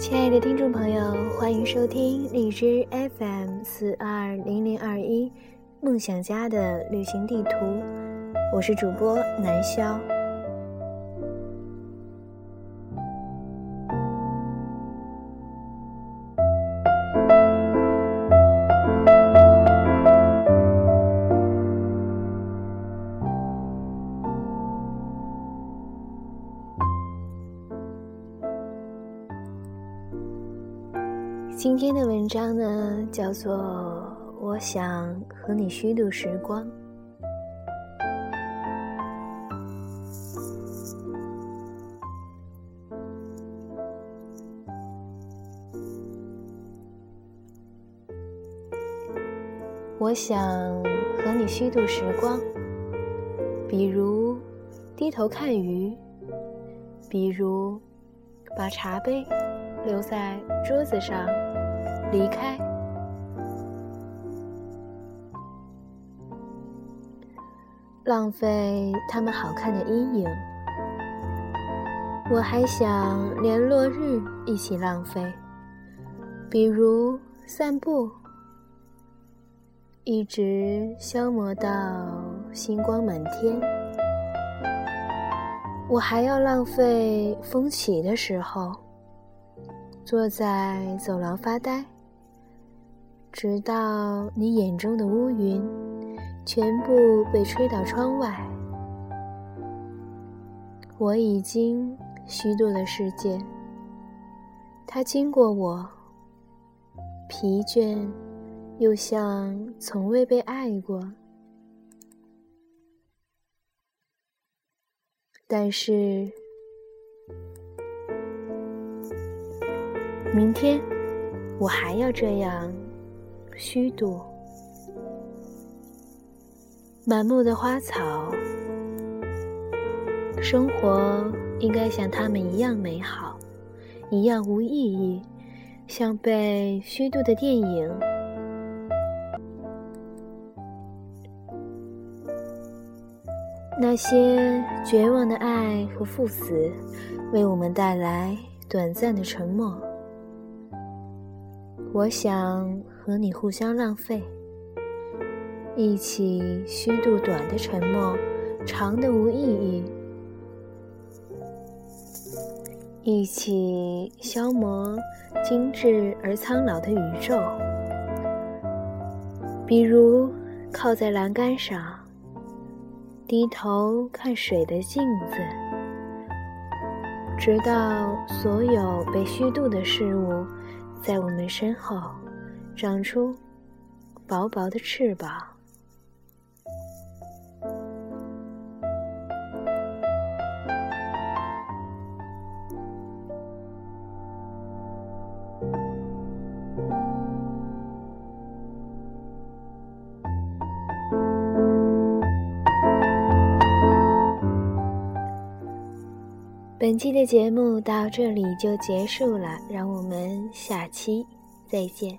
亲爱的听众朋友，欢迎收听荔枝 FM 四二零零二一梦想家的旅行地图，我是主播南潇。今天的文章呢，叫做《我想和你虚度时光》。我想和你虚度时光，比如低头看鱼，比如把茶杯留在桌子上。离开，浪费他们好看的阴影。我还想连落日一起浪费，比如散步，一直消磨到星光满天。我还要浪费风起的时候，坐在走廊发呆。直到你眼中的乌云全部被吹到窗外，我已经虚度了世界。它经过我，疲倦，又像从未被爱过。但是，明天我还要这样。虚度，满目的花草，生活应该像他们一样美好，一样无意义，像被虚度的电影。那些绝望的爱和赴死，为我们带来短暂的沉默。我想。和你互相浪费，一起虚度短的沉默，长的无意义；一起消磨精致而苍老的宇宙。比如靠在栏杆上，低头看水的镜子，直到所有被虚度的事物在我们身后。长出薄薄的翅膀。本期的节目到这里就结束了，让我们下期再见。